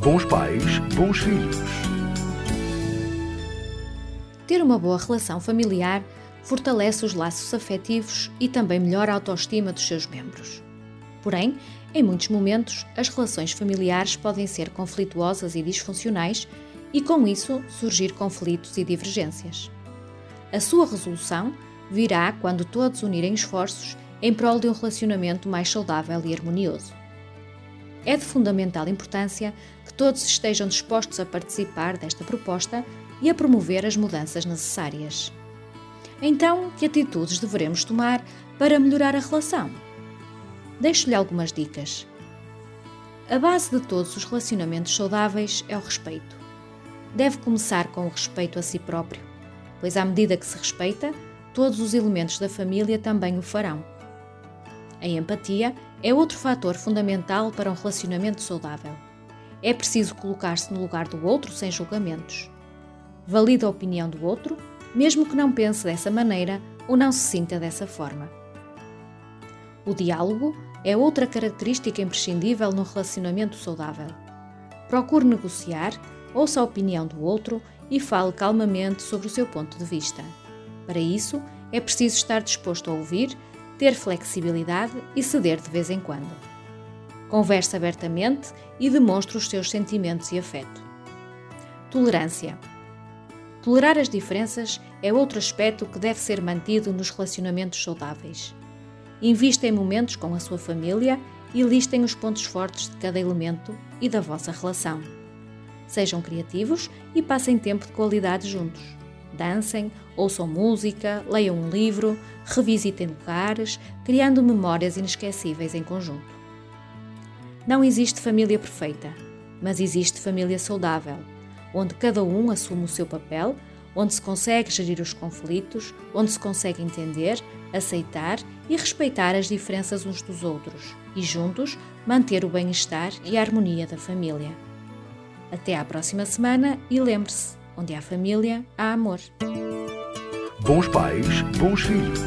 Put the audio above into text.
Bons pais, bons filhos. Ter uma boa relação familiar fortalece os laços afetivos e também melhora a autoestima dos seus membros. Porém, em muitos momentos, as relações familiares podem ser conflituosas e disfuncionais e, com isso, surgir conflitos e divergências. A sua resolução virá quando todos unirem esforços em prol de um relacionamento mais saudável e harmonioso. É de fundamental importância que todos estejam dispostos a participar desta proposta e a promover as mudanças necessárias. Então, que atitudes devemos tomar para melhorar a relação? Deixo-lhe algumas dicas. A base de todos os relacionamentos saudáveis é o respeito. Deve começar com o respeito a si próprio, pois à medida que se respeita, todos os elementos da família também o farão. A empatia é outro fator fundamental para um relacionamento saudável. É preciso colocar-se no lugar do outro sem julgamentos. Valida a opinião do outro, mesmo que não pense dessa maneira ou não se sinta dessa forma. O diálogo é outra característica imprescindível num relacionamento saudável. Procure negociar, ouça a opinião do outro e fale calmamente sobre o seu ponto de vista. Para isso, é preciso estar disposto a ouvir ter flexibilidade e ceder de vez em quando. Converse abertamente e demonstre os seus sentimentos e afeto. Tolerância. Tolerar as diferenças é outro aspecto que deve ser mantido nos relacionamentos saudáveis. Invista em momentos com a sua família e listem os pontos fortes de cada elemento e da vossa relação. Sejam criativos e passem tempo de qualidade juntos dancem, ouçam música, leiam um livro, revisitem lugares, criando memórias inesquecíveis em conjunto. Não existe família perfeita, mas existe família saudável, onde cada um assume o seu papel, onde se consegue gerir os conflitos, onde se consegue entender, aceitar e respeitar as diferenças uns dos outros e, juntos, manter o bem-estar e a harmonia da família. Até à próxima semana e lembre-se: Onde há família, há amor. Bons pais, bons filhos.